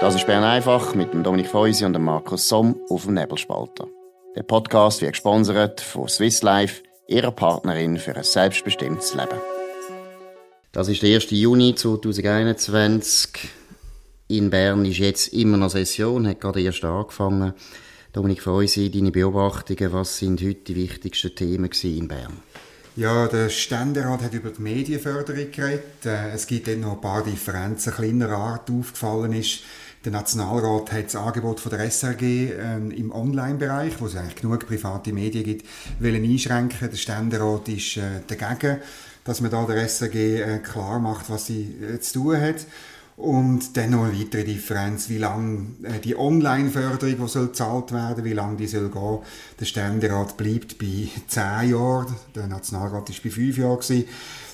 Das ist Bern einfach mit dem Dominik Feusi und dem Markus Somm auf dem Nebelspalter. Der Podcast wird gesponsert von Swiss Life, ihrer Partnerin für ein selbstbestimmtes Leben. Das ist der 1. Juni 2021. In Bern ist jetzt immer noch Session, hat gerade erst angefangen. Dominik Feusi, deine Beobachtungen, was sind heute die wichtigsten Themen in Bern? Ja, der Ständerat hat über die Medienförderung geredet. Äh, es gibt dort noch ein paar Differenzen kleiner Art aufgefallen ist. Der Nationalrat hat das Angebot von der SRG äh, im Online-Bereich, wo es eigentlich genug private Medien gibt, wollen einschränken. Der Ständerat ist äh, dagegen, dass man da der SRG äh, klar macht, was sie äh, zu tun hat. Und dann noch eine weitere Differenz, wie lange äh, die Online-Förderung, die soll gezahlt werden, wie lange die soll gehen. Der Ständerat bleibt bei 10 Jahren, der Nationalrat war bei 5 Jahren. Gewesen.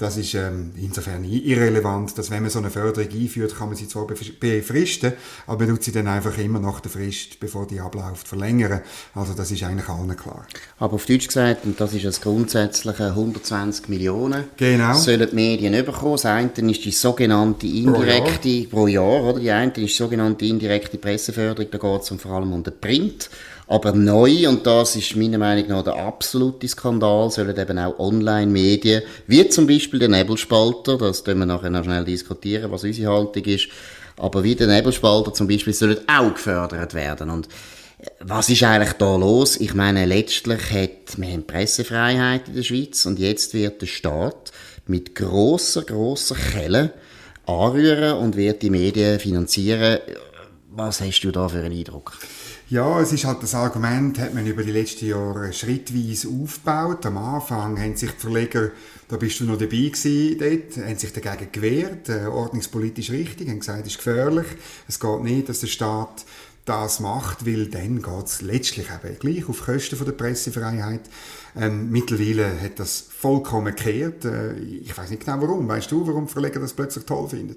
Das ist ähm, insofern irrelevant, dass wenn man so eine Förderung einführt, kann man sie zwar befristen, aber man tut sie dann einfach immer nach der Frist, bevor die abläuft, verlängern. Also das ist eigentlich allen klar. Aber auf Deutsch gesagt, und das ist das grundsätzliche 120 Millionen, genau. sollen die Medien bekommen. Das eine ist die sogenannte indirekte, pro Jahr, pro Jahr oder? Die eine ist die sogenannte indirekte Presseförderung, da geht es vor allem um den Print. Aber neu, und das ist meiner Meinung nach der absolute Skandal, sollen eben auch Online-Medien, wie zum Beispiel der Nebelspalter, das können wir nachher noch schnell diskutieren, was unsere Haltung ist, aber wie der Nebelspalter zum Beispiel, sollen auch gefördert werden. Und was ist eigentlich da los? Ich meine, letztlich hat, wir haben Pressefreiheit in der Schweiz und jetzt wird der Staat mit grosser, grosser Kelle anrühren und wird die Medien finanzieren. Was hast du da für einen Eindruck? Ja, es ist halt das Argument, hat man über die letzten Jahre schrittweise aufgebaut. Am Anfang haben sich die Verleger, da bist du noch dabei gewesen, dort, haben sich dagegen gewehrt, äh, ordnungspolitisch richtig, haben gesagt, es ist gefährlich, es geht nicht, dass der Staat das macht, weil dann geht es letztlich eben gleich auf Kosten von der Pressefreiheit. Ähm, mittlerweile hat das vollkommen gekehrt. Äh, ich weiß nicht genau warum. Weißt du, warum Verleger das plötzlich toll finden?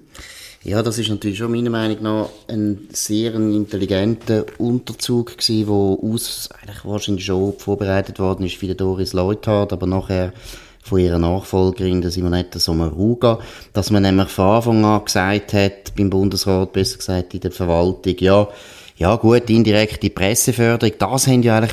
Ja, das ist natürlich schon meiner Meinung nach ein sehr intelligenter Unterzug gewesen, wo aus, eigentlich wahrscheinlich schon vorbereitet worden ist für Doris Leuthard, aber nachher von ihrer Nachfolgerin, der Simonetta Sommaruga, dass man nämlich von Anfang an gesagt hat, beim Bundesrat, besser gesagt in der Verwaltung, ja, ja gut, indirekte Presseförderung, das haben ja eigentlich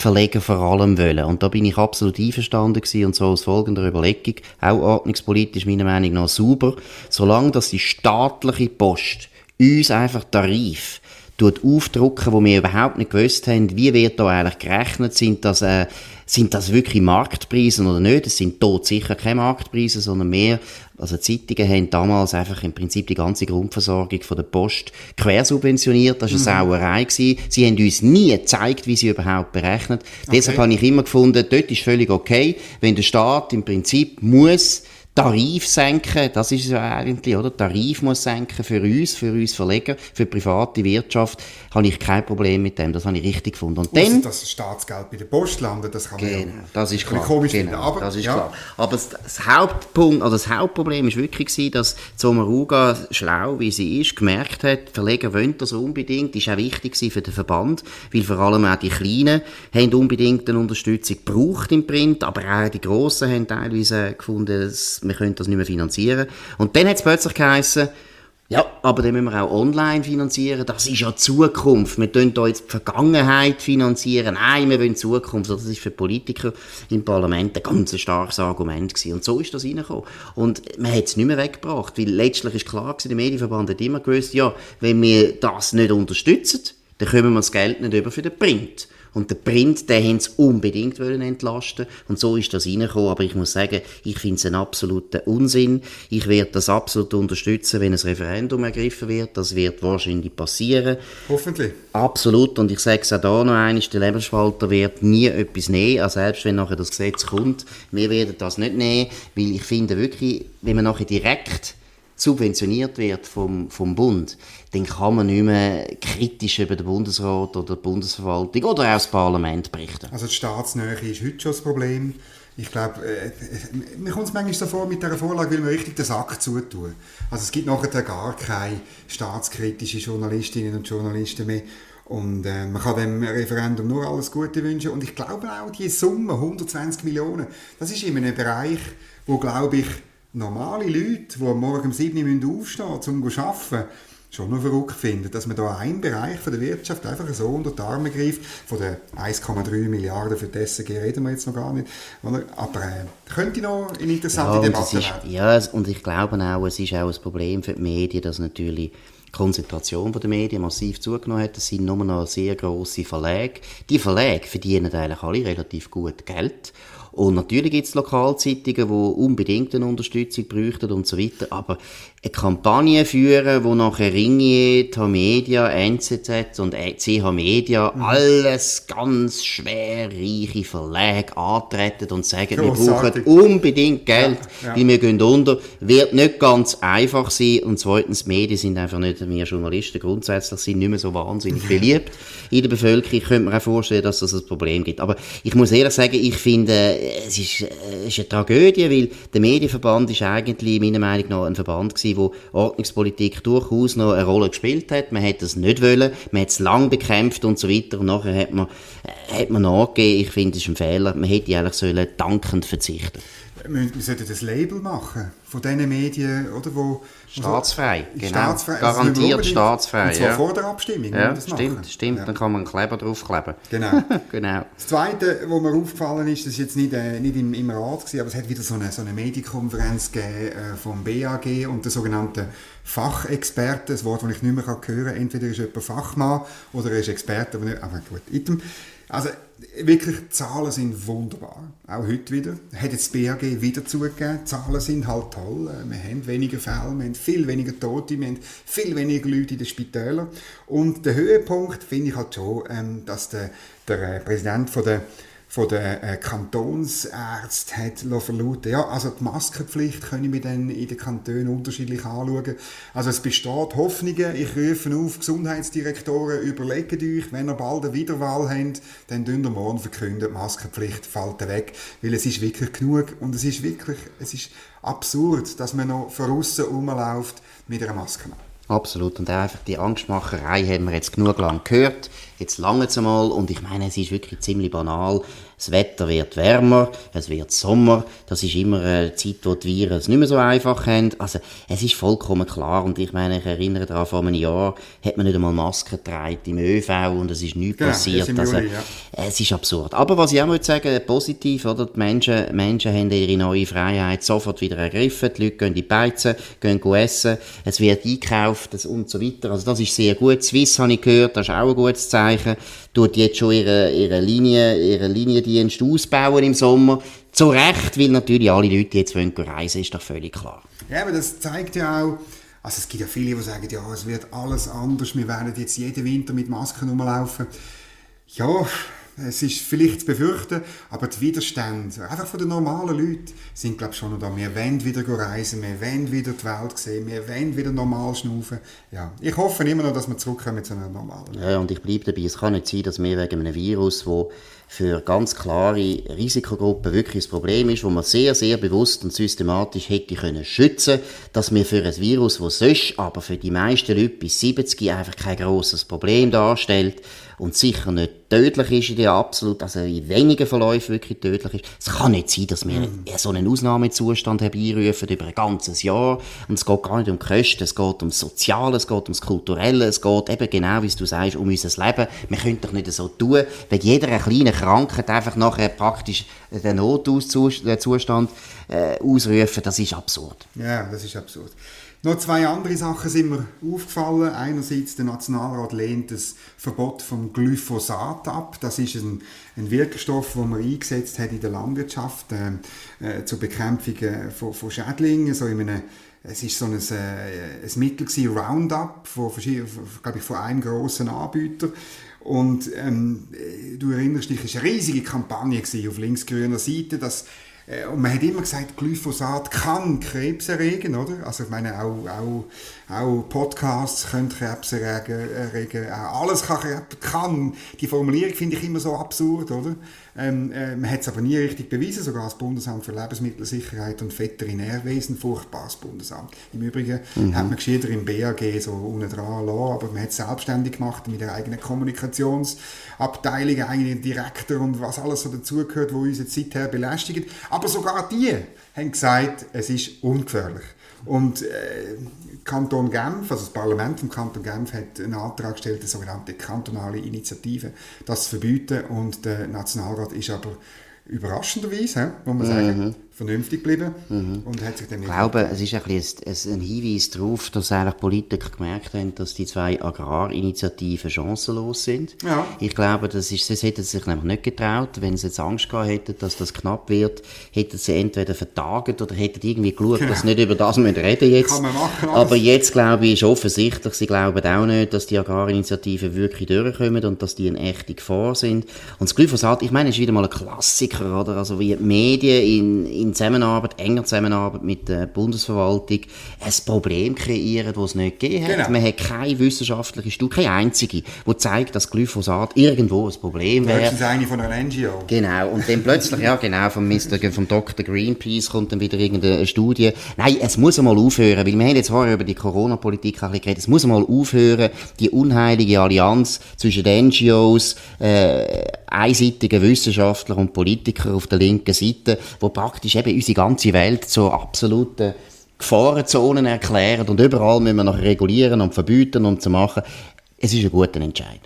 Verleger vor allem wollen. Und da bin ich absolut einverstanden gewesen und so aus folgender Überlegung, auch ordnungspolitisch meiner Meinung nach super, solange dass die staatliche Post uns einfach Tarif aufdrucken, wo wir überhaupt nicht gewusst haben, wie wird da eigentlich gerechnet, sind das, äh, sind das wirklich Marktpreise oder nicht? Es sind dort sicher keine Marktpreise, sondern mehr, also Zeitungen haben damals einfach im Prinzip die ganze Grundversorgung von der Post quersubventioniert, das war eine mhm. Sauerei. Gewesen. Sie haben uns nie gezeigt, wie sie überhaupt berechnet. Okay. Deshalb habe ich immer gefunden, dort ist völlig okay, wenn der Staat im Prinzip muss Tarif senken, das ist es ja eigentlich, oder? Tarif muss senken für uns, für uns Verleger, für die private Wirtschaft, habe ich kein Problem mit dem, das habe ich richtig gefunden. Und dann... dass das Staatsgeld bei der Post landet, das kann genau, man ja das ist klar. komisch genau, finden, aber, das ist ja. klar. Aber das, das, Hauptpunkt, oder das Hauptproblem ist wirklich gewesen, dass Zomaruga, schlau wie sie ist, gemerkt hat, Verleger wollen das unbedingt, das ist auch wichtig für den Verband, weil vor allem auch die Kleinen haben unbedingt eine Unterstützung gebraucht im Print, aber auch die Grossen haben teilweise gefunden, dass wir können das nicht mehr finanzieren. Und dann hat es plötzlich geheißen, ja, aber dann müssen wir auch online finanzieren. Das ist ja Zukunft. Wir tun da jetzt die Vergangenheit finanzieren. Nein, wir wollen Zukunft. Das ist für Politiker im Parlament ein ganz starkes Argument gewesen. Und so ist das reingekommen. Und man hat es nicht mehr weggebracht, weil letztlich ist klar gewesen, der Medienverband hat immer gewusst, ja, wenn wir das nicht unterstützen, dann können wir das Geld nicht über für den Print. Und der Print, den haben sie unbedingt wollen entlasten Und so ist das reingekommen. Aber ich muss sagen, ich finde es einen absoluten Unsinn. Ich werde das absolut unterstützen, wenn ein Referendum ergriffen wird. Das wird wahrscheinlich passieren. Hoffentlich. Absolut. Und ich sage es auch da noch einmal, der Lebensspalter wird nie etwas nehmen. Also selbst wenn nachher das Gesetz kommt, wir werden das nicht nehmen, weil ich finde wirklich, wenn man nachher direkt subventioniert wird vom, vom Bund, dann kann man nicht mehr kritisch über den Bundesrat oder die Bundesverwaltung oder auch das Parlament berichten. Also die Staatsnähe ist heute schon das Problem. Ich glaube, äh, mir kommt es manchmal so vor, mit dieser Vorlage will man richtig den Sack zutun. Also es gibt nachher gar keine staatskritischen Journalistinnen und Journalisten mehr. Und äh, man kann dem Referendum nur alles Gute wünschen. Und ich glaube auch, die Summe, 120 Millionen, das ist in einem Bereich, wo, glaube ich, normale Leute, die morgen um 7 Uhr aufstehen müssen, um zu arbeiten, schon noch verrückt finde, dass man da einen Bereich von der Wirtschaft einfach so unter die Arme greift. Von den 1,3 Milliarden für die SG reden wir jetzt noch gar nicht. Aber äh, könnte noch eine interessante ja, Debatte ist, werden. Ja, und ich glaube auch, es ist auch ein Problem für die Medien, dass natürlich die Konzentration der Medien massiv zugenommen hat. Es sind nur noch sehr grosse Verlage. Die Verlage verdienen eigentlich alle relativ gut Geld. Und natürlich gibt es Lokalzeitungen, die unbedingt eine Unterstützung bräuchten und so weiter. Aber eine Kampagne führen, wo nachher Ringier, Media, NZZ und CH Media mhm. alles ganz schwer reiche Verlage antreten und sagen, Großartig. wir brauchen unbedingt Geld, ja, ja. weil wir gehen unter, wird nicht ganz einfach sein und zweitens, Medien sind einfach nicht, wir Journalisten grundsätzlich sind nicht mehr so wahnsinnig beliebt in der Bevölkerung. Ich könnte mir auch vorstellen, dass das ein Problem gibt. Aber ich muss ehrlich sagen, ich finde, es ist, es ist eine Tragödie, weil der Medienverband ist eigentlich meiner Meinung nach ein Verband gewesen, gewesen, wo Ordnungspolitik durchaus noch eine Rolle gespielt hat. Man hat das nicht wollen, man hat es lang bekämpft und so weiter und nachher hat man, äh, hat man nachgegeben. Ich finde, es ist ein Fehler. Man hätte eigentlich sollen dankend verzichten wir, wir sollten das Label machen von diesen Medien, oder, wo... Staatsfrei, genau. Staatsfrei, also Garantiert staatsfrei, Und zwar ja. vor der Abstimmung. Ja, stimmt, machen. stimmt. Ja. Dann kann man einen Kleber draufkleben. Genau. genau. Das Zweite, was mir aufgefallen ist, das ist jetzt nicht, äh, nicht im, im Rat gewesen, aber es hat wieder so eine, so eine Medienkonferenz gegeben äh, vom BAG und der sogenannten Fachexperten, das Wort, das ich nicht mehr hören kann. Entweder ist jemand Fachmann oder er ist Experte, aber, nicht, aber gut. Item. Also wirklich, die Zahlen sind wunderbar. Auch heute wieder. Hat jetzt das BAG wieder zugegeben. Die Zahlen sind halt toll. Wir haben weniger Fälle, wir haben viel weniger Tote, wir haben viel weniger Leute in den Spitälern. Und der Höhepunkt finde ich halt schon, ähm, dass der, der äh, Präsident von der von der äh, Kantonsärzte hat verlauten ja, also die Maskenpflicht können wir dann in den Kantonen unterschiedlich anschauen. Also es besteht Hoffnungen. Ich rufe auf, Gesundheitsdirektoren, überlegt euch, wenn ihr bald eine Wiederwahl habt, dann dünn ihr morgen verkünden, die Maskenpflicht fällt weg, weil es ist wirklich genug und es ist wirklich, es ist absurd, dass man noch von außen rumläuft mit einer Maske. Absolut. Und einfach die Angstmacherei haben wir jetzt genug lang gehört. Jetzt lange einmal. Und ich meine, es ist wirklich ziemlich banal. Das Wetter wird wärmer, es wird Sommer. Das ist immer eine Zeit, wo die Viren es nicht mehr so einfach haben. Also, es ist vollkommen klar. Und ich meine, ich erinnere daran, vor einem Jahr hat man nicht einmal Masken getragen im ÖV und es ist nichts genau, passiert. Also, Juli, ja. Es ist absurd. Aber was ich auch muss sagen, positiv, oder? Die Menschen, Menschen haben ihre neue Freiheit sofort wieder ergriffen. Die Leute gehen in die Beizen, gehen essen. Es wird einkauft und so weiter. Also, das ist sehr gut. Swiss habe ich gehört, das ist auch ein gutes Zeichen tut jetzt schon ihre, ihre Linie, ihre Liniendienst ausbauen im Sommer. Zu Recht, weil natürlich alle Leute jetzt wollen reisen, ist doch völlig klar. Ja, aber das zeigt ja auch, also es gibt ja viele, die sagen, ja, es wird alles anders, wir werden jetzt jeden Winter mit Masken rumlaufen. Ja, es ist vielleicht zu befürchten, aber die Widerstände, einfach von den normalen Leuten, sind glaube ich schon noch da. Wir wollen wieder reisen, wir wollen wieder die Welt sehen, wir wollen wieder normal schnaufen. Ja, ich hoffe immer noch, dass wir zurückkommen zu einer normalen Welt. Ja, und ich bleibe dabei, es kann nicht sein, dass wir wegen einem Virus, wo für ganz klare Risikogruppen wirklich das Problem ist, wo man sehr, sehr bewusst und systematisch hätte können schützen, dass wir für ein Virus, das sonst aber für die meisten Leute bis 70 einfach kein grosses Problem darstellt, und sicher nicht tödlich ist in der absolut, also in wenigen Verläufen wirklich tödlich ist. Es kann nicht sein, dass wir mhm. so einen Ausnahmezustand herbeirufen über ein ganzes Jahr und es geht gar nicht um Kosten, es geht um das Soziale, es geht um das Kulturelle, es geht eben genau, wie du sagst, um unser Leben. Wir können doch nicht so tun, wenn jeder kleine Krankheit einfach nachher praktisch den Notauszustand äh, ausrufen, das ist absurd. Ja, das ist absurd. Noch zwei andere Sachen sind mir aufgefallen. Einerseits, der Nationalrat lehnt das Verbot vom Glyphosat ab. Das ist ein, ein Wirkstoff, den man eingesetzt hat in der Landwirtschaft äh, äh, zur Bekämpfung äh, von, von Schädlingen. So in einem, es ist so ein, äh, ein Mittel gewesen, Roundup, von, glaube ich, von einem grossen Anbieter. Und ähm, du erinnerst dich, es war eine riesige Kampagne auf linksgrüner Seite, dass äh, und man hat immer gesagt, Glyphosat kann Krebs erregen, oder? Also ich meine, auch, auch, auch Podcasts können Krebs erregen, erregen auch alles kann Krebs, kann. Die Formulierung finde ich immer so absurd, oder? Ähm, äh, man hat es aber nie richtig bewiesen, sogar das Bundesamt für Lebensmittelsicherheit und Veterinärwesen, furchtbares Bundesamt. Im Übrigen mhm. hat man gescheiter im BAG so unten dran lassen, aber man hat es selbstständig gemacht mit der eigenen Kommunikationsabteilung, eigenen Direktor und was alles so dazugehört, wo uns jetzt seither belästigt. Aber sogar die haben gesagt, es ist ungefährlich. Und äh, Kanton Genf, also das Parlament vom Kanton Genf hat einen Antrag gestellt, eine sogenannte kantonale Initiative, das zu verbieten und der Nationalrat ist aber überraschenderweise, muss man sagen, mhm. Vernünftig geblieben mhm. und hat sich dem Ich glaube, es ist ein, bisschen ein Hinweis darauf, dass eigentlich Politiker gemerkt haben, dass die zwei Agrarinitiativen chancenlos sind. Ja. Ich glaube, das, ist, das hätten sie sich nämlich nicht getraut. Wenn sie jetzt Angst gehabt hätten, dass das knapp wird, hätten sie entweder vertagt oder hätten irgendwie geschaut, genau. dass sie nicht über das reden reden jetzt. Kann man machen, Aber jetzt, glaube ich, ist offensichtlich, sie glauben auch nicht, dass die Agrarinitiativen wirklich durchkommen und dass die eine echte Gefahr sind. Und das Glyphosat, ich meine, ist wieder mal ein Klassiker oder? Also wie die Medien in, in Zusammenarbeit, enger Zusammenarbeit mit der Bundesverwaltung ein Problem kreieren, das es nicht gegeben hat. Genau. Man hat keine wissenschaftliche Studie, keine einzige, die zeigt, dass Glyphosat irgendwo ein Problem wäre. Das ist eine von einer NGO. Genau. Und dann plötzlich, ja genau, vom, Mr., vom Dr. Greenpeace kommt dann wieder irgendeine Studie. Nein, es muss einmal aufhören, weil wir haben jetzt vorher über die Corona-Politik geredet. Es muss einmal aufhören, die unheilige Allianz zwischen den NGOs, äh, einseitigen Wissenschaftlern und Politikern Politiker auf der linken Seite, wo praktisch eben unsere ganze Welt zu absoluten Gefahrenzonen erklären und überall müssen wir noch regulieren und verbieten und zu machen. Es ist ein guter Entscheid.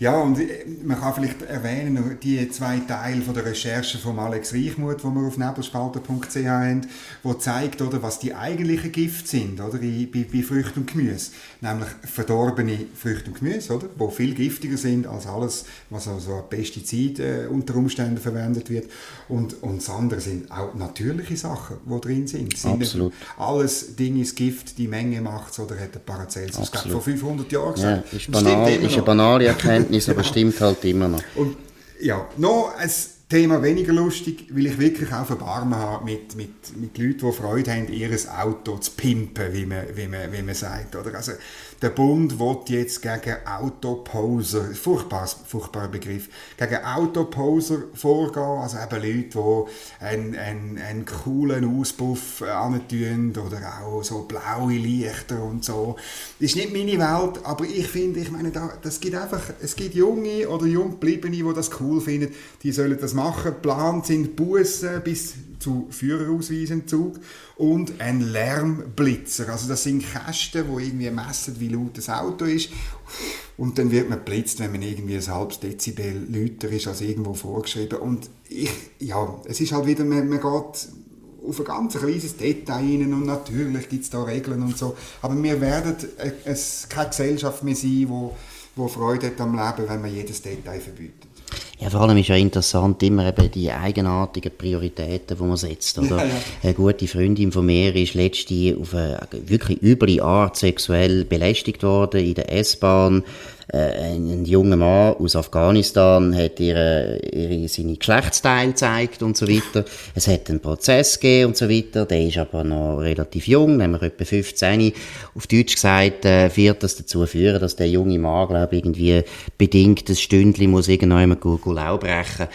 Ja, und äh, man kann vielleicht erwähnen, die zwei Teile von der Recherche von Alex Reichmuth, die wir auf nebelspalter.ch haben, wo zeigt, oder, was die eigentlichen Gift sind, oder, bei, bei Früchten und Gemüse. Nämlich verdorbene Früchte und Gemüse, oder, wo viel giftiger sind als alles, was also an Pestizid äh, unter Umständen verwendet wird. Und, und das andere sind auch natürliche Sachen, die drin sind. sind Absolut. Alles Ding ist Gift, die Menge macht es, oder hat der Paracelsus vor 500 Jahren gesagt. Ja, ist, banal, ist eine banale Erkenntnis. Erkenntnis, aber stimmt halt immer noch. Und ja, noch ein Thema weniger lustig, weil ich wirklich auch Erbarmen habe mit, mit, mit Leuten, die Freude haben, ihr Auto zu pimpen, wie man, wie man, wie man sagt. Oder? Also, der Bund will jetzt gegen Autoposer, furchtbar, furchtbarer Begriff, gegen Autoposer vorgehen, also eben Leute, die einen, einen, einen coolen Auspuff antun oder auch so blaue Lichter und so. Das ist nicht meine Welt, aber ich finde, ich meine, das gibt einfach, es gibt Junge oder Junggebliebene, die das cool finden, die sollen das machen. Geplant sind Bussen bis zu Führerausweisentzug und ein Lärmblitzer. Also das sind Kästen, wo irgendwie messen, wie laut das Auto ist und dann wird man blitzt, wenn man irgendwie ein halbes Dezibel lauter ist als irgendwo vorgeschrieben. Und ich, ja, es ist halt wieder, man, man geht auf ein ganz kleines Detail rein und natürlich gibt es da Regeln und so, aber wir werden es keine Gesellschaft mehr sein, wo, wo Freude hat am Leben, wenn man jedes Detail verbietet. Ja, vor allem ist ja interessant immer eben die eigenartigen Prioritäten, die man setzt. Oder? Ja, ja. Eine gute Freundin von mir ist letzte auf eine wirklich üble Art sexuell belästigt worden in der S-Bahn äh, ein junger Mann aus Afghanistan hat ihre, ihre, seine Geschlechtsteile gezeigt und so weiter. Es hat einen Prozess gegeben und so weiter. Der ist aber noch relativ jung, nämlich etwa 15. Auf Deutsch gesagt, äh, wird das dazu führen, dass der junge Mann, glaube irgendwie bedingt ein Stündchen muss irgendjemand Lau brechen.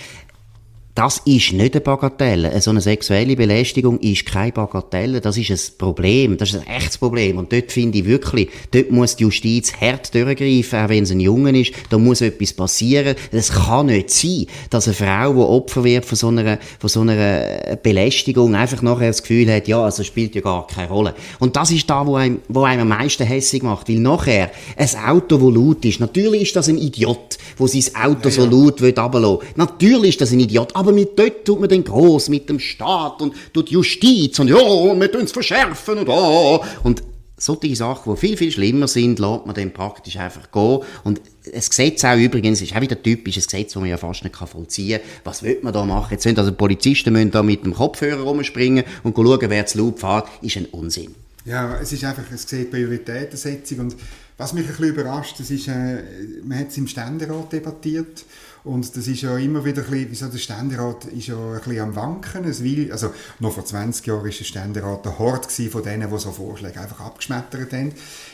Das ist nicht eine Bagatelle. So eine sexuelle Belästigung ist keine Bagatelle. Das ist ein Problem. Das ist ein echtes Problem. Und dort finde ich wirklich, dort muss die Justiz hart durchgreifen, auch wenn es ein Junge ist. Da muss etwas passieren. Es kann nicht sein, dass eine Frau, die Opfer wird von so einer, von so einer Belästigung, einfach nachher das Gefühl hat, ja, also spielt ja gar keine Rolle. Und das ist da, wo einem, wo einem am meisten hässlich macht. Weil nachher, ein Auto, das laut ist, natürlich ist das ein Idiot, wo sein Auto ja, so laut will runterlassen. Natürlich ist das ein Idiot. Aber aber mit dort tut man den groß mit dem Staat und tut Justiz und ja, wir tun es verschärfen und oh. Und solche Sachen, die viel, viel schlimmer sind, lässt man dann praktisch einfach gehen. Und das Gesetz auch übrigens ist auch wieder typisch, ein Gesetz, das man ja fast nicht vollziehen kann. Was will man da machen? Jetzt sind also Polizisten müssen da mit dem Kopfhörer rumspringen und schauen, wer zu laut fährt, ist ein Unsinn. Ja, es ist einfach, es sieht Prioritätensetzung und was mich ein bisschen überrascht, das ist, äh, man hat es im Ständerat debattiert und das ist ja immer wieder ein bisschen, wieso der Ständerat ist ja ein bisschen am Wanken. Es will, also noch vor 20 Jahren war der Ständerat der Hort von denen, die so Vorschläge einfach abgeschmettert haben.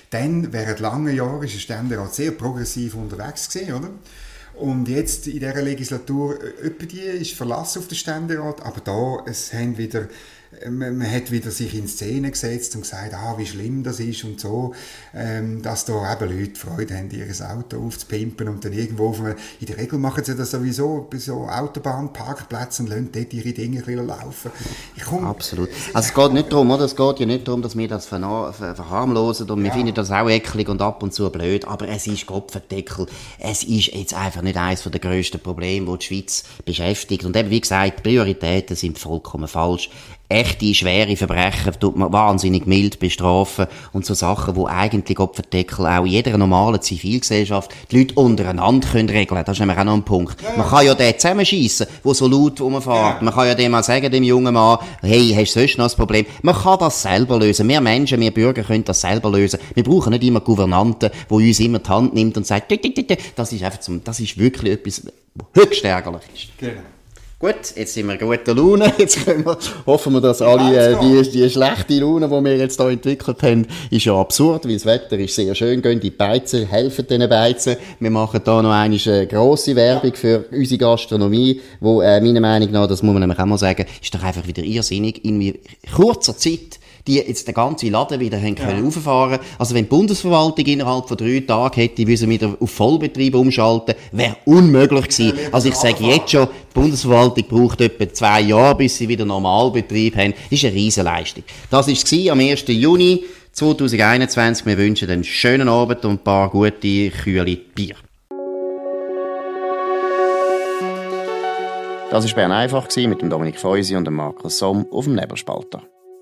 Dann, während langen Jahren, ist der Ständerat sehr progressiv unterwegs gewesen, oder? Und jetzt in dieser Legislatur, äh, etwa die ist verlassen auf den Ständerat, aber da, es haben wieder man, man hat wieder sich in Szene gesetzt und gesagt, ah, wie schlimm das ist und so, ähm, dass da eben Leute Freude haben, ihr Auto aufzupimpen und dann irgendwo, auf einem, in der Regel machen sie das sowieso bei so Autobahnparkplätzen und lassen dort ihre Dinge ein laufen. Absolut. Also es geht nicht darum, oder? es geht ja nicht darum, dass wir das verharmlosen und wir ja. finden das auch eklig und ab und zu blöd, aber es ist Kopfendeckel. Es ist jetzt einfach nicht eines der grössten Probleme, die die Schweiz beschäftigt. Und eben, wie gesagt, Prioritäten sind vollkommen falsch echte, schwere Verbrechen tut man wahnsinnig mild bestrafen und so Sachen, wo eigentlich Opferdeckel auch in jeder normalen Zivilgesellschaft die Leute untereinander können regeln. Das ist nämlich auch noch ein Punkt. Ja. Man kann ja den zusammenschiessen, der so laut rumfährt. Ja. Man kann ja dem mal sagen, dem jungen Mann, hey, hast du sonst noch ein Problem? Man kann das selber lösen. Wir Menschen, wir Bürger können das selber lösen. Wir brauchen nicht immer Gouvernanten, die uns immer die Hand nimmt und sagt, das ist einfach zum, das ist wirklich etwas höchst ärgerlich ist. Genau. Gut, jetzt sind wir guter Laune. Jetzt können wir, hoffen wir, dass alle äh, die, die schlechte Laune, die wir jetzt hier entwickelt haben, ist ja absurd, weil das Wetter ist sehr schön. Gehen die Beizen, helfen den Beizen. Wir machen hier noch eine grosse Werbung für unsere Gastronomie, wo äh, meiner Meinung nach, das muss man nämlich auch mal sagen, ist doch einfach wieder irrsinnig, in kurzer Zeit die jetzt den ganzen Laden wieder haben können ja. auffahren Also wenn die Bundesverwaltung innerhalb von drei Tagen hätte müssen wieder auf Vollbetrieb umschalten, wäre unmöglich gewesen. also ich sage jetzt schon, die Bundesverwaltung braucht etwa zwei Jahre, bis sie wieder Normalbetrieb haben. Das ist eine Riesenleistung. Das war es am 1. Juni 2021. Wir wünschen einen schönen Abend und ein paar gute, kühle Bier. Das war Bern einfach mit dem Dominik Feusi und dem Markus Somm auf dem Nebelspalter.